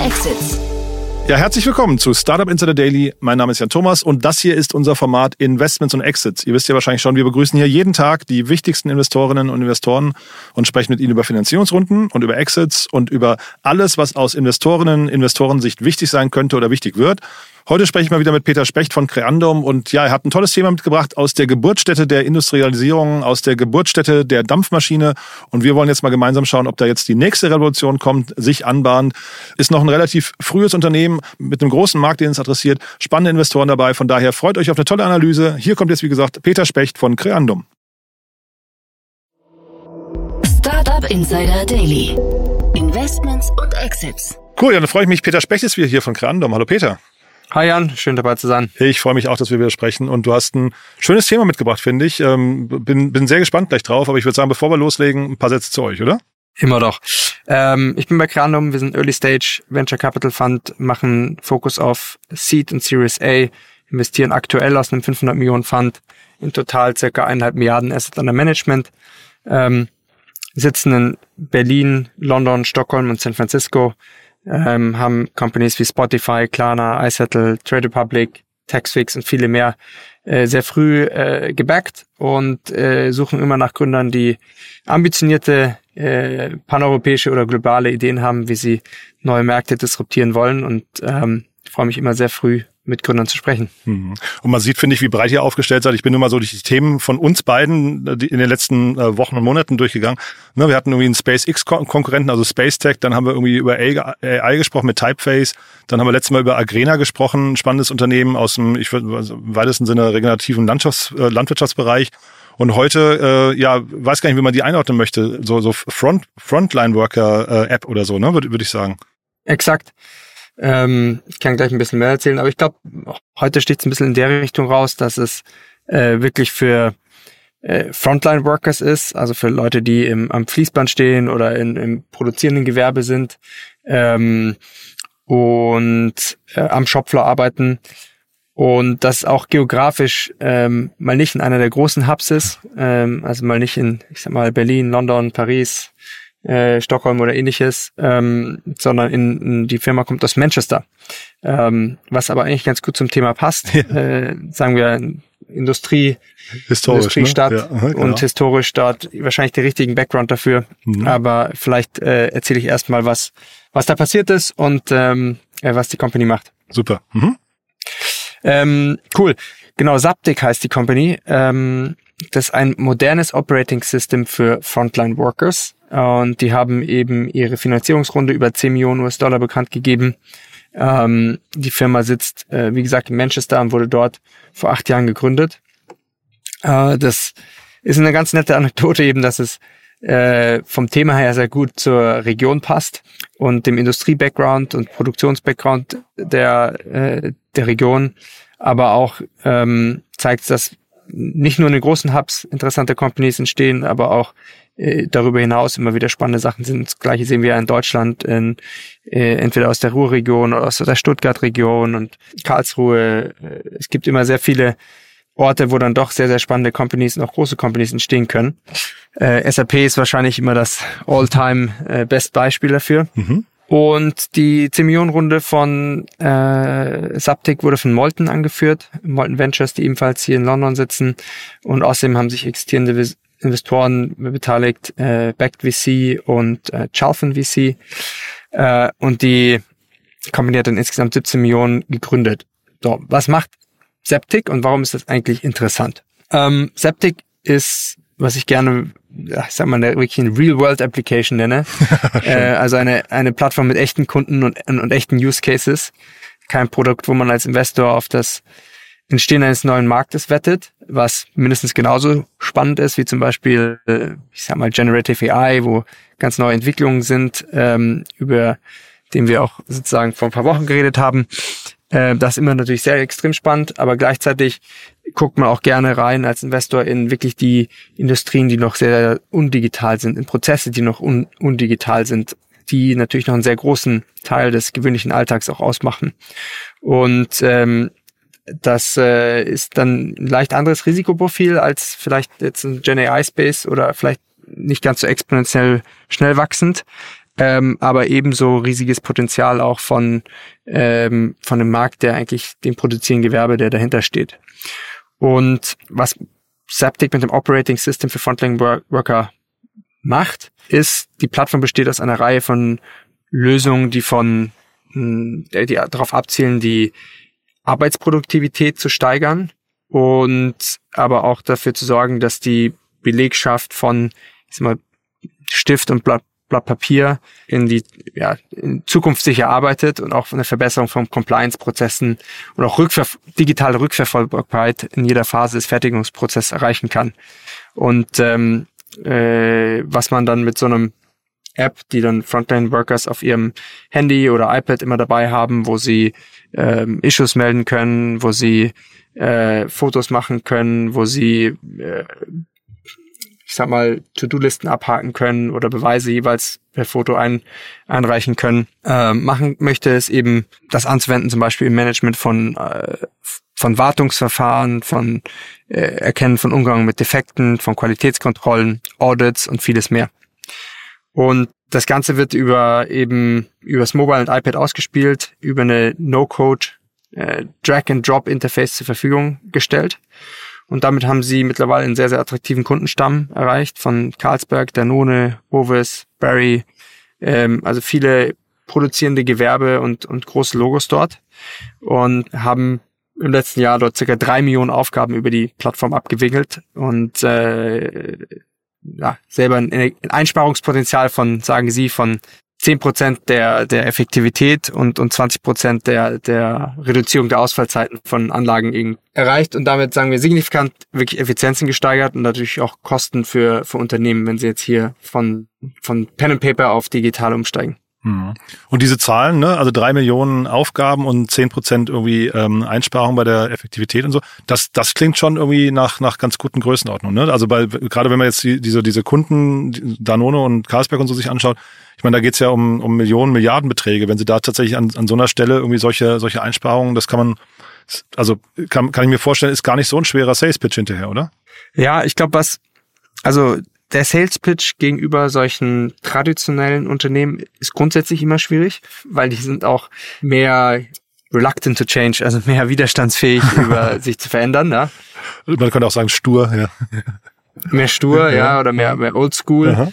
Exits. Ja, herzlich willkommen zu Startup Insider Daily. Mein Name ist Jan Thomas und das hier ist unser Format Investments und Exits. Ihr wisst ja wahrscheinlich schon, wir begrüßen hier jeden Tag die wichtigsten Investorinnen und Investoren und sprechen mit ihnen über Finanzierungsrunden und über Exits und über alles, was aus Investorinnen, Investorensicht wichtig sein könnte oder wichtig wird. Heute spreche ich mal wieder mit Peter Specht von Creandum und ja, er hat ein tolles Thema mitgebracht aus der Geburtsstätte der Industrialisierung, aus der Geburtsstätte der Dampfmaschine und wir wollen jetzt mal gemeinsam schauen, ob da jetzt die nächste Revolution kommt, sich anbahnt. Ist noch ein relativ frühes Unternehmen mit einem großen Markt, den es adressiert, spannende Investoren dabei, von daher freut euch auf eine tolle Analyse. Hier kommt jetzt wie gesagt Peter Specht von Creandum. Startup Insider Daily. Investments und Exits. Cool, ja, dann freue ich mich. Peter Specht ist wieder hier von Creandum. Hallo Peter. Hi Jan, schön dabei zu sein. Ich freue mich auch, dass wir wieder sprechen. Und du hast ein schönes Thema mitgebracht, finde ich. Ähm, bin, bin sehr gespannt gleich drauf, aber ich würde sagen, bevor wir loslegen, ein paar Sätze zu euch, oder? Immer doch. Ähm, ich bin bei Crandom, wir sind Early Stage Venture Capital Fund, machen Fokus auf Seed und Series A, investieren aktuell aus einem 500 Millionen Fund in total circa eineinhalb Milliarden Asset under Management, ähm, sitzen in Berlin, London, Stockholm und San Francisco, ähm, haben Companies wie Spotify, Klarna, iSettle, Trade Republic, Taxfix und viele mehr äh, sehr früh äh, gebackt und äh, suchen immer nach Gründern, die ambitionierte äh, paneuropäische oder globale Ideen haben, wie sie neue Märkte disruptieren wollen. Und ähm, freue mich immer sehr früh mit Gründern zu sprechen. Mhm. Und man sieht, finde ich, wie breit ihr aufgestellt seid. Ich bin nur mal so durch die Themen von uns beiden äh, in den letzten äh, Wochen und Monaten durchgegangen. Ne, wir hatten irgendwie einen SpaceX-Konkurrenten, also SpaceTech. Dann haben wir irgendwie über AI gesprochen mit Typeface. Dann haben wir letztes Mal über Agrena gesprochen, ein spannendes Unternehmen aus dem, ich würde also im weitesten Sinne regenerativen Landschafts-, äh, Landwirtschaftsbereich. Und heute, äh, ja, weiß gar nicht, wie man die einordnen möchte. So, so Front, Frontline-Worker-App oder so, ne, würde würd ich sagen. Exakt. Ähm, ich kann gleich ein bisschen mehr erzählen, aber ich glaube, heute steht es ein bisschen in der Richtung raus, dass es äh, wirklich für äh, Frontline-Workers ist, also für Leute, die im, am Fließband stehen oder in, im produzierenden Gewerbe sind ähm, und äh, am Shopfloor arbeiten. Und das auch geografisch ähm, mal nicht in einer der großen Hubs ist, ähm, also mal nicht in, ich sag mal, Berlin, London, Paris, äh, Stockholm oder ähnliches, ähm, sondern in, in, die Firma kommt aus Manchester. Ähm, was aber eigentlich ganz gut zum Thema passt. Ja. Äh, sagen wir Industrie, historisch, Industriestadt ne? ja, aha, genau. und historisch dort wahrscheinlich den richtigen Background dafür. Mhm. Aber vielleicht äh, erzähle ich erstmal, was, was da passiert ist und ähm, äh, was die Company macht. Super. Mhm. Ähm, cool. Genau, Zaptic heißt die Company. Ähm, das ist ein modernes Operating System für Frontline Workers. Und die haben eben ihre Finanzierungsrunde über 10 Millionen US-Dollar bekannt gegeben. Ähm, die Firma sitzt, äh, wie gesagt, in Manchester und wurde dort vor acht Jahren gegründet. Äh, das ist eine ganz nette Anekdote eben, dass es äh, vom Thema her sehr gut zur Region passt und dem Industrie-Background und Produktions-Background der, äh, der Region, aber auch ähm, zeigt, dass nicht nur in den großen Hubs interessante Companies entstehen, aber auch äh, darüber hinaus immer wieder spannende Sachen sind. Das gleiche sehen wir in Deutschland, in, äh, entweder aus der Ruhrregion oder aus der Stuttgart-Region und Karlsruhe. Äh, es gibt immer sehr viele Orte, wo dann doch sehr, sehr spannende Companies und auch große Companies entstehen können. Äh, SAP ist wahrscheinlich immer das All-Time äh, dafür. Mhm. Und die 10 Millionen Runde von äh, Subtic wurde von Molten angeführt, Molten Ventures, die ebenfalls hier in London sitzen. Und außerdem haben sich existierende Investoren beteiligt, äh, Backed VC und äh, Chalfen VC. Äh, und die Company hat dann insgesamt 17 Millionen gegründet. So, was macht Septic und warum ist das eigentlich interessant? Ähm, Septic ist, was ich gerne, ich sag mal, eine, wirklich eine Real-World-Application nenne. äh, also eine, eine Plattform mit echten Kunden und, und, und echten Use Cases. Kein Produkt, wo man als Investor auf das Entstehen eines neuen Marktes wettet, was mindestens genauso spannend ist, wie zum Beispiel, äh, ich sag mal, Generative AI, wo ganz neue Entwicklungen sind, ähm, über den wir auch sozusagen vor ein paar Wochen geredet haben. Äh, das ist immer natürlich sehr extrem spannend, aber gleichzeitig guckt man auch gerne rein als Investor in wirklich die Industrien, die noch sehr undigital sind, in Prozesse, die noch un undigital sind, die natürlich noch einen sehr großen Teil des gewöhnlichen Alltags auch ausmachen. Und ähm, das äh, ist dann ein leicht anderes Risikoprofil als vielleicht jetzt ein Gen AI Space oder vielleicht nicht ganz so exponentiell schnell wachsend. Ähm, aber ebenso riesiges Potenzial auch von, ähm, von dem Markt, der eigentlich dem produzierenden Gewerbe, der dahinter steht. Und was Zaptic mit dem Operating System für Frontline Worker macht, ist, die Plattform besteht aus einer Reihe von Lösungen, die von, hm, die darauf abzielen, die Arbeitsproduktivität zu steigern und aber auch dafür zu sorgen, dass die Belegschaft von ich sag mal, Stift und Blatt, Blatt Papier in die ja, in Zukunft sicher arbeitet und auch eine Verbesserung von Compliance-Prozessen und auch Rückver digitale Rückverfolgbarkeit in jeder Phase des Fertigungsprozesses erreichen kann. Und ähm, äh, was man dann mit so einem App, die dann Frontline-Workers auf ihrem Handy oder iPad immer dabei haben, wo sie ähm, Issues melden können, wo sie äh, Fotos machen können, wo sie äh, ich sag mal, To-Do-Listen abhaken können oder Beweise jeweils per Foto ein, einreichen können, äh, machen möchte, ist eben das anzuwenden, zum Beispiel im Management von, äh, von Wartungsverfahren, von äh, Erkennen von Umgang mit Defekten, von Qualitätskontrollen, Audits und vieles mehr. Und das Ganze wird über eben übers Mobile und iPad ausgespielt, über eine No-Code äh, Drag-and-Drop-Interface zur Verfügung gestellt. Und damit haben sie mittlerweile einen sehr, sehr attraktiven Kundenstamm erreicht von Carlsberg, Danone, Hovis, Barry, ähm, also viele produzierende Gewerbe und, und große Logos dort und haben im letzten Jahr dort circa drei Millionen Aufgaben über die Plattform abgewickelt und äh, ja, selber ein Einsparungspotenzial von, sagen Sie, von 10 Prozent der, der Effektivität und, und 20 Prozent der, der Reduzierung der Ausfallzeiten von Anlagen erreicht und damit, sagen wir, signifikant wirklich Effizienzen gesteigert und natürlich auch Kosten für, für Unternehmen, wenn sie jetzt hier von, von Pen and Paper auf digital umsteigen. Mhm. Und diese Zahlen, ne, also drei Millionen Aufgaben und zehn Prozent irgendwie ähm, Einsparung bei der Effektivität und so, das, das klingt schon irgendwie nach, nach ganz guten Größenordnungen. Ne? Also bei, gerade wenn man jetzt die, diese, diese Kunden, Danone und Carlsberg und so sich anschaut, ich meine, da geht es ja um, um Millionen, Milliardenbeträge. Wenn Sie da tatsächlich an, an so einer Stelle irgendwie solche, solche Einsparungen, das kann man, also kann, kann ich mir vorstellen, ist gar nicht so ein schwerer Sales-Pitch hinterher, oder? Ja, ich glaube, was, also der Sales Pitch gegenüber solchen traditionellen Unternehmen ist grundsätzlich immer schwierig, weil die sind auch mehr reluctant to change, also mehr widerstandsfähig über sich zu verändern. Ja. Man könnte auch sagen stur, ja. Mehr stur, ja, ja oder mehr, mehr oldschool. Aha.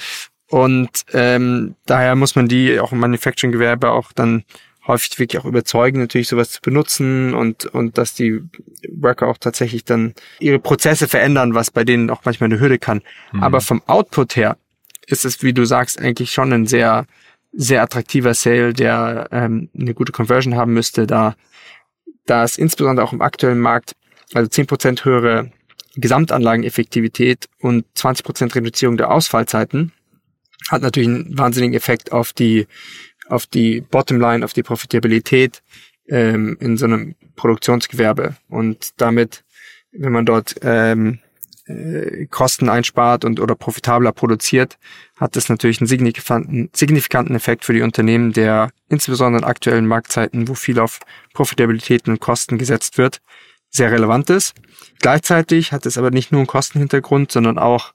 Und ähm, daher muss man die auch im Manufacturing-Gewerbe auch dann häufig wirklich auch überzeugen, natürlich sowas zu benutzen und, und dass die Worker auch tatsächlich dann ihre Prozesse verändern, was bei denen auch manchmal eine Hürde kann. Mhm. Aber vom Output her ist es, wie du sagst, eigentlich schon ein sehr, sehr attraktiver Sale, der ähm, eine gute Conversion haben müsste, da, da es insbesondere auch im aktuellen Markt, also zehn Prozent höhere Gesamtanlageneffektivität und 20% Reduzierung der Ausfallzeiten hat natürlich einen wahnsinnigen Effekt auf die, auf die Bottomline, auf die Profitabilität ähm, in so einem Produktionsgewerbe. Und damit, wenn man dort ähm, äh, Kosten einspart und oder profitabler produziert, hat das natürlich einen signifikanten, signifikanten Effekt für die Unternehmen, der insbesondere in aktuellen Marktzeiten, wo viel auf Profitabilität und Kosten gesetzt wird, sehr relevant ist. Gleichzeitig hat es aber nicht nur einen Kostenhintergrund, sondern auch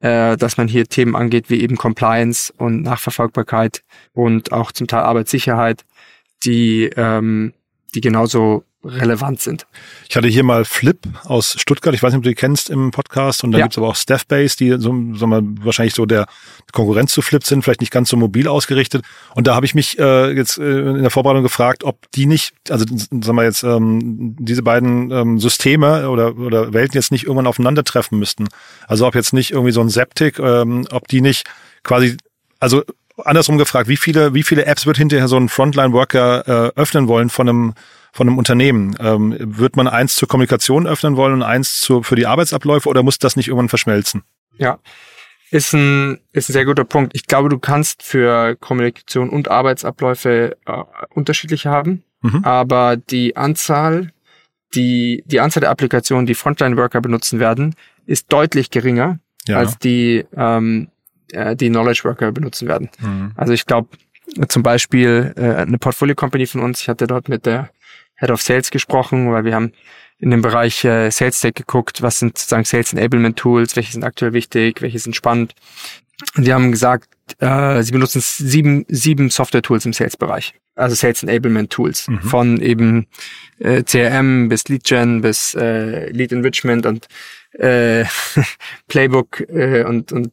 äh, dass man hier Themen angeht wie eben Compliance und Nachverfolgbarkeit und auch zum Teil Arbeitssicherheit, die, ähm, die genauso relevant sind. Ich hatte hier mal Flip aus Stuttgart, ich weiß nicht, ob du die kennst im Podcast, und dann ja. gibt's aber auch Staffbase, die so, sagen wir, wahrscheinlich so der Konkurrenz zu Flip sind, vielleicht nicht ganz so mobil ausgerichtet. Und da habe ich mich äh, jetzt äh, in der Vorbereitung gefragt, ob die nicht, also sagen wir jetzt, ähm, diese beiden ähm, Systeme oder, oder Welten jetzt nicht irgendwann aufeinandertreffen müssten. Also ob jetzt nicht irgendwie so ein Septic, ähm, ob die nicht quasi, also andersrum gefragt, wie viele, wie viele Apps wird hinterher so ein Frontline-Worker äh, öffnen wollen von einem von einem Unternehmen? Ähm, wird man eins zur Kommunikation öffnen wollen und eins zu, für die Arbeitsabläufe oder muss das nicht irgendwann verschmelzen? Ja, ist ein, ist ein sehr guter Punkt. Ich glaube, du kannst für Kommunikation und Arbeitsabläufe äh, unterschiedliche haben, mhm. aber die Anzahl, die, die Anzahl der Applikationen, die Frontline-Worker benutzen werden, ist deutlich geringer ja. als die, ähm, äh, die Knowledge Worker benutzen werden. Mhm. Also ich glaube, zum Beispiel äh, eine Portfolio Company von uns, ich hatte dort mit der Head of Sales gesprochen, weil wir haben in dem Bereich äh, Sales Tech geguckt, was sind sozusagen Sales Enablement Tools, welche sind aktuell wichtig, welche sind spannend. Und die haben gesagt, äh, sie benutzen sieben, sieben Software-Tools im Sales-Bereich. Also Sales Enablement Tools. Mhm. Von eben äh, CRM bis Lead Gen bis äh, Lead Enrichment und äh, Playbook äh, und, und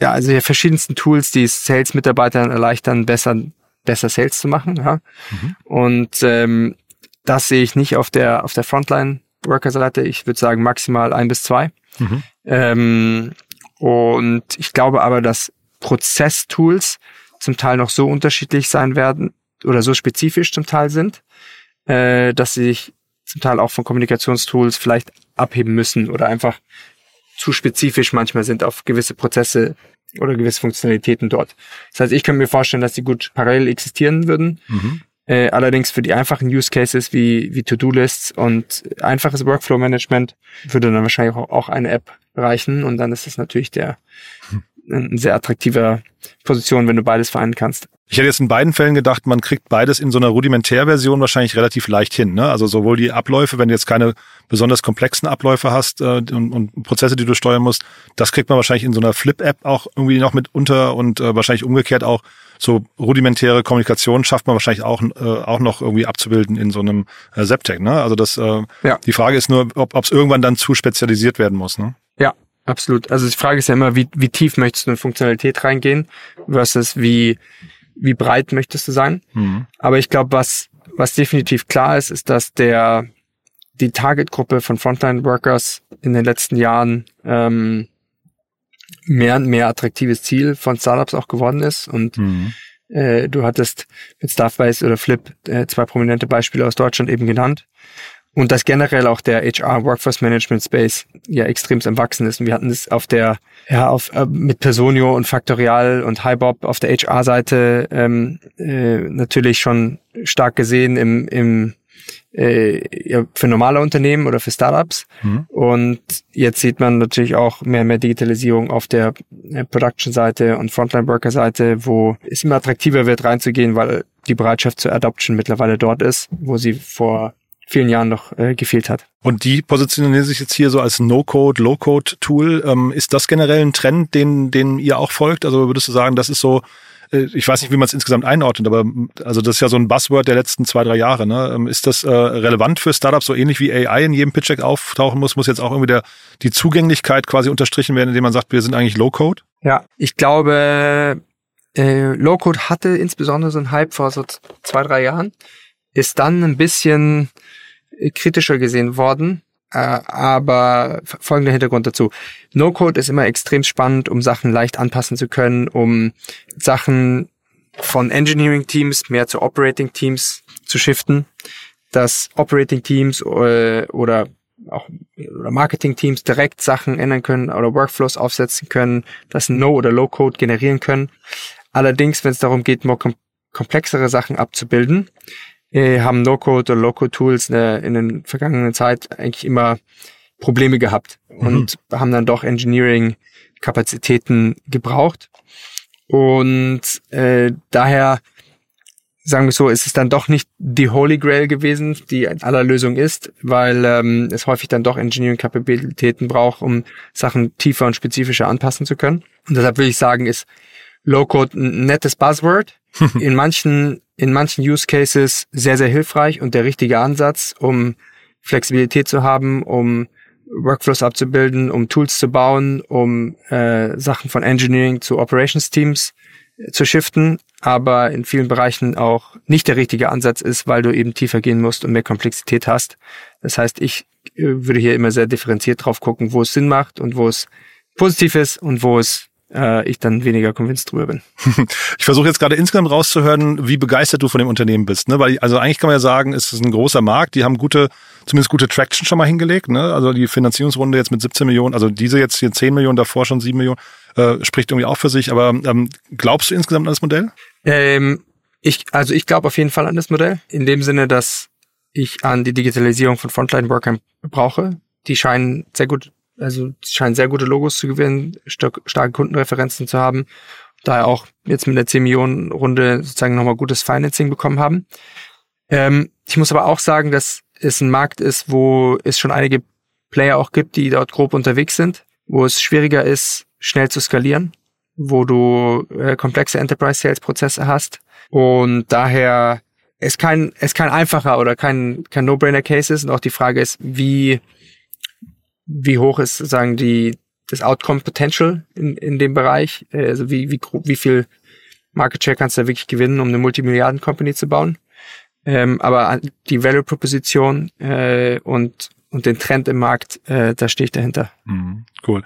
ja, also die verschiedensten Tools, die Sales-Mitarbeitern erleichtern, besser, besser Sales zu machen. Ja. Mhm. Und ähm, das sehe ich nicht auf der auf der Frontline-Worker-Seite. Ich würde sagen maximal ein bis zwei. Mhm. Ähm, und ich glaube aber, dass Prozesstools zum Teil noch so unterschiedlich sein werden oder so spezifisch zum Teil sind, äh, dass sie sich zum Teil auch von Kommunikationstools vielleicht abheben müssen oder einfach zu spezifisch manchmal sind auf gewisse Prozesse oder gewisse Funktionalitäten dort. Das heißt, ich könnte mir vorstellen, dass sie gut parallel existieren würden. Mhm. Äh, allerdings für die einfachen Use Cases wie, wie To-Do-Lists und einfaches Workflow-Management würde dann wahrscheinlich auch, auch eine App reichen und dann ist es natürlich der hm. Eine sehr attraktive Position, wenn du beides vereinen kannst. Ich hätte jetzt in beiden Fällen gedacht, man kriegt beides in so einer Rudimentärversion wahrscheinlich relativ leicht hin. Ne? Also sowohl die Abläufe, wenn du jetzt keine besonders komplexen Abläufe hast äh, und, und Prozesse, die du steuern musst, das kriegt man wahrscheinlich in so einer Flip-App auch irgendwie noch mit unter und äh, wahrscheinlich umgekehrt auch so rudimentäre Kommunikation schafft man wahrscheinlich auch, äh, auch noch irgendwie abzubilden in so einem äh, Septec. Ne? Also das, äh, ja. die Frage ist nur, ob es irgendwann dann zu spezialisiert werden muss. Ne? Absolut. Also die Frage ist ja immer, wie, wie tief möchtest du in Funktionalität reingehen versus wie wie breit möchtest du sein. Mhm. Aber ich glaube, was, was definitiv klar ist, ist, dass der, die Targetgruppe von Frontline-Workers in den letzten Jahren ähm, mehr und mehr attraktives Ziel von Startups auch geworden ist. Und mhm. äh, du hattest mit Staffbase oder Flip äh, zwei prominente Beispiele aus Deutschland eben genannt und dass generell auch der HR Workforce Management Space ja extrem am wachsen ist. Und wir hatten es auf der ja auf äh, mit Personio und Factorial und HiBob auf der HR Seite ähm, äh, natürlich schon stark gesehen im im äh, ja, für normale Unternehmen oder für Startups. Mhm. Und jetzt sieht man natürlich auch mehr und mehr Digitalisierung auf der äh, Production-Seite und Frontline-Worker-Seite, wo es immer attraktiver wird, reinzugehen, weil die Bereitschaft zur Adoption mittlerweile dort ist, wo sie vor vielen Jahren noch äh, gefehlt hat. Und die positionieren sich jetzt hier so als No-Code, Low-Code-Tool. Ähm, ist das generell ein Trend, den, den ihr auch folgt? Also würdest du sagen, das ist so, äh, ich weiß nicht, wie man es insgesamt einordnet, aber also das ist ja so ein Buzzword der letzten zwei, drei Jahre. Ne? Ähm, ist das äh, relevant für Startups, so ähnlich wie AI in jedem Pitch-Deck auftauchen muss? Muss jetzt auch irgendwie der, die Zugänglichkeit quasi unterstrichen werden, indem man sagt, wir sind eigentlich Low-Code? Ja, ich glaube, äh, Low-Code hatte insbesondere so einen Hype vor so zwei, drei Jahren, ist dann ein bisschen kritischer gesehen worden. Äh, aber folgender Hintergrund dazu. No-Code ist immer extrem spannend, um Sachen leicht anpassen zu können, um Sachen von Engineering-Teams mehr zu Operating-Teams zu shiften, dass Operating-Teams äh, oder auch Marketing-Teams direkt Sachen ändern können oder Workflows aufsetzen können, dass No- oder Low-Code generieren können. Allerdings, wenn es darum geht, more kom komplexere Sachen abzubilden, äh, haben No-Code oder Low-Code-Tools äh, in der vergangenen Zeit eigentlich immer Probleme gehabt mhm. und haben dann doch Engineering-Kapazitäten gebraucht. Und äh, daher sagen wir so, ist es dann doch nicht die Holy Grail gewesen, die aller Lösung ist, weil ähm, es häufig dann doch Engineering-Kapazitäten braucht, um Sachen tiefer und spezifischer anpassen zu können. Und deshalb will ich sagen, ist Low-Code ein nettes Buzzword. in manchen in manchen Use Cases sehr, sehr hilfreich und der richtige Ansatz, um Flexibilität zu haben, um Workflows abzubilden, um Tools zu bauen, um äh, Sachen von Engineering zu Operations Teams äh, zu shiften, aber in vielen Bereichen auch nicht der richtige Ansatz ist, weil du eben tiefer gehen musst und mehr Komplexität hast. Das heißt, ich äh, würde hier immer sehr differenziert drauf gucken, wo es Sinn macht und wo es positiv ist und wo es äh, ich dann weniger convinced drüber bin. Ich versuche jetzt gerade insgesamt rauszuhören, wie begeistert du von dem Unternehmen bist. Ne? Weil also eigentlich kann man ja sagen, es ist ein großer Markt, die haben gute, zumindest gute Traction schon mal hingelegt. Ne? Also die Finanzierungsrunde jetzt mit 17 Millionen, also diese jetzt hier 10 Millionen, davor schon 7 Millionen, äh, spricht irgendwie auch für sich. Aber ähm, glaubst du insgesamt an das Modell? Ähm, ich, also ich glaube auf jeden Fall an das Modell. In dem Sinne, dass ich an die Digitalisierung von Frontline-Workern brauche. Die scheinen sehr gut also scheinen sehr gute Logos zu gewinnen, stark, starke Kundenreferenzen zu haben. Daher auch jetzt mit der 10 Millionen Runde sozusagen nochmal gutes Financing bekommen haben. Ähm, ich muss aber auch sagen, dass es ein Markt ist, wo es schon einige Player auch gibt, die dort grob unterwegs sind, wo es schwieriger ist, schnell zu skalieren, wo du äh, komplexe Enterprise-Sales-Prozesse hast und daher es kein, es kein einfacher oder kein, kein No-Brainer-Case ist und auch die Frage ist, wie, wie hoch ist, sagen die, das Outcome Potential in, in dem Bereich, äh, also wie, wie, wie viel Market Share kannst du da wirklich gewinnen, um eine Multimilliarden-Company zu bauen. Ähm, aber die Value Proposition äh, und und den Trend im Markt, äh, da stehe ich dahinter. Mhm, cool.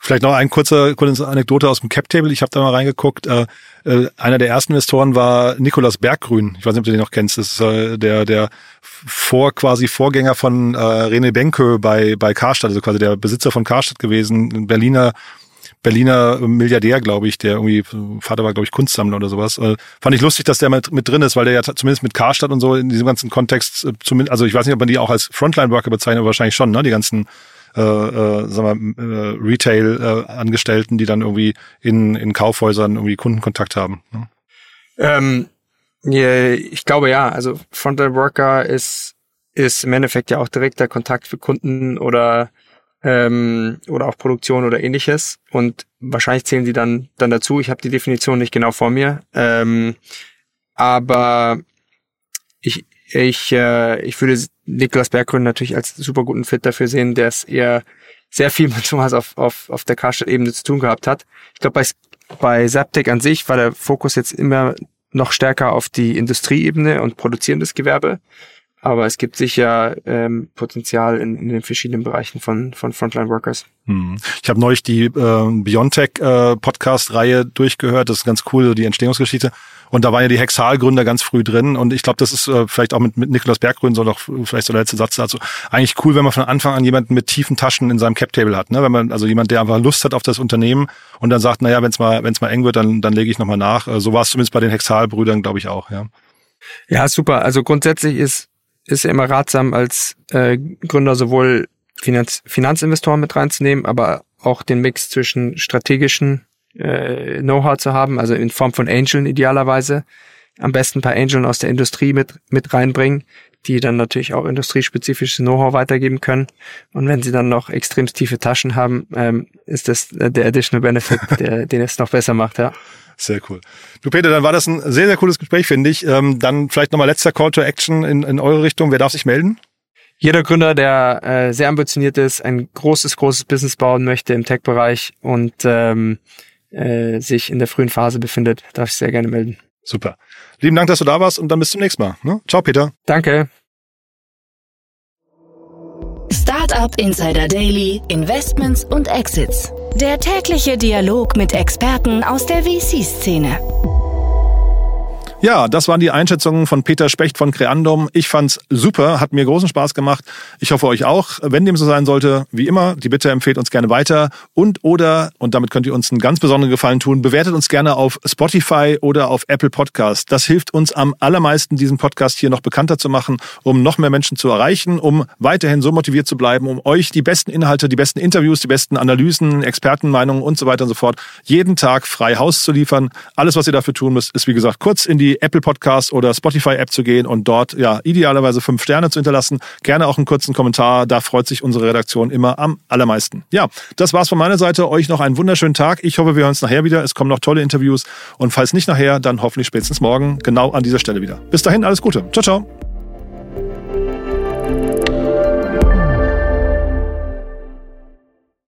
Vielleicht noch ein kurzer, kurze Anekdote aus dem Cap Table. Ich habe da mal reingeguckt. Äh, äh, einer der ersten Investoren war Nikolaus Berggrün. Ich weiß nicht, ob du den noch kennst. Das ist äh, der der vor quasi Vorgänger von äh, René Benke bei bei Karstadt, also quasi der Besitzer von Karstadt gewesen, ein Berliner Berliner Milliardär, glaube ich, der irgendwie, Vater war, glaube ich, Kunstsammler oder sowas. Äh, fand ich lustig, dass der mit, mit drin ist, weil der ja zumindest mit Karstadt und so in diesem ganzen Kontext, äh, zumindest, also ich weiß nicht, ob man die auch als Frontline-Worker bezeichnet, aber wahrscheinlich schon, ne? Die ganzen äh, äh, sagen wir, äh, Retail-Angestellten, die dann irgendwie in, in Kaufhäusern irgendwie Kundenkontakt haben. Ne? Ähm, yeah, ich glaube ja, also Frontline-Worker ist, ist im Endeffekt ja auch direkter Kontakt für Kunden oder ähm, oder auch Produktion oder ähnliches. Und wahrscheinlich zählen die dann, dann dazu. Ich habe die Definition nicht genau vor mir. Ähm, aber ich, ich, äh, ich würde Niklas Berggrün natürlich als super guten Fit dafür sehen, der es eher sehr viel mit Thomas auf, auf, auf der Karstadt-Ebene zu tun gehabt hat. Ich glaube, bei, bei Zaptec an sich war der Fokus jetzt immer noch stärker auf die Industrieebene und produzierendes Gewerbe. Aber es gibt sicher ähm, Potenzial in, in den verschiedenen Bereichen von, von Frontline Workers. Hm. Ich habe neulich die äh, Biontech äh, Podcast-Reihe durchgehört. Das ist ganz cool, die Entstehungsgeschichte. Und da waren ja die Hexal-Gründer ganz früh drin. Und ich glaube, das ist äh, vielleicht auch mit, mit Nikolaus Berggrün so noch vielleicht so der letzte Satz dazu. Eigentlich cool, wenn man von Anfang an jemanden mit tiefen Taschen in seinem Cap-Table hat. Ne? Wenn man, also jemand, der einfach Lust hat auf das Unternehmen und dann sagt, naja, wenn es mal, wenn's mal eng wird, dann, dann lege ich nochmal nach. Äh, so war es zumindest bei den Hexal-Brüdern, glaube ich, auch, ja. Ja, super. Also grundsätzlich ist ist ja immer ratsam, als äh, Gründer sowohl Finanz Finanzinvestoren mit reinzunehmen, aber auch den Mix zwischen strategischen äh, Know-how zu haben, also in Form von Angeln idealerweise. Am besten ein paar Angeln aus der Industrie mit, mit reinbringen, die dann natürlich auch industriespezifisches Know-how weitergeben können. Und wenn sie dann noch extrem tiefe Taschen haben, ähm, ist das der Additional Benefit, der, den es noch besser macht, ja. Sehr cool. Du Peter, dann war das ein sehr, sehr cooles Gespräch, finde ich. Ähm, dann vielleicht nochmal letzter Call to Action in, in eure Richtung. Wer darf sich melden? Jeder Gründer, der äh, sehr ambitioniert ist, ein großes, großes Business bauen möchte im Tech-Bereich und ähm, äh, sich in der frühen Phase befindet, darf sich sehr gerne melden. Super. Lieben Dank, dass du da warst und dann bis zum nächsten Mal. Ne? Ciao, Peter. Danke. Startup Insider Daily, Investments und Exits. Der tägliche Dialog mit Experten aus der VC-Szene. Ja, das waren die Einschätzungen von Peter Specht von Creandum. Ich fand's super, hat mir großen Spaß gemacht. Ich hoffe euch auch. Wenn dem so sein sollte, wie immer, die Bitte empfehlt uns gerne weiter und oder, und damit könnt ihr uns einen ganz besonderen Gefallen tun, bewertet uns gerne auf Spotify oder auf Apple Podcast. Das hilft uns am allermeisten, diesen Podcast hier noch bekannter zu machen, um noch mehr Menschen zu erreichen, um weiterhin so motiviert zu bleiben, um euch die besten Inhalte, die besten Interviews, die besten Analysen, Expertenmeinungen und so weiter und so fort jeden Tag frei Haus zu liefern. Alles, was ihr dafür tun müsst, ist wie gesagt kurz in die Apple Podcast oder Spotify App zu gehen und dort ja idealerweise fünf Sterne zu hinterlassen. Gerne auch einen kurzen Kommentar. Da freut sich unsere Redaktion immer am allermeisten. Ja, das war's von meiner Seite. Euch noch einen wunderschönen Tag. Ich hoffe, wir hören uns nachher wieder. Es kommen noch tolle Interviews. Und falls nicht nachher, dann hoffentlich spätestens morgen genau an dieser Stelle wieder. Bis dahin, alles Gute. Ciao, ciao.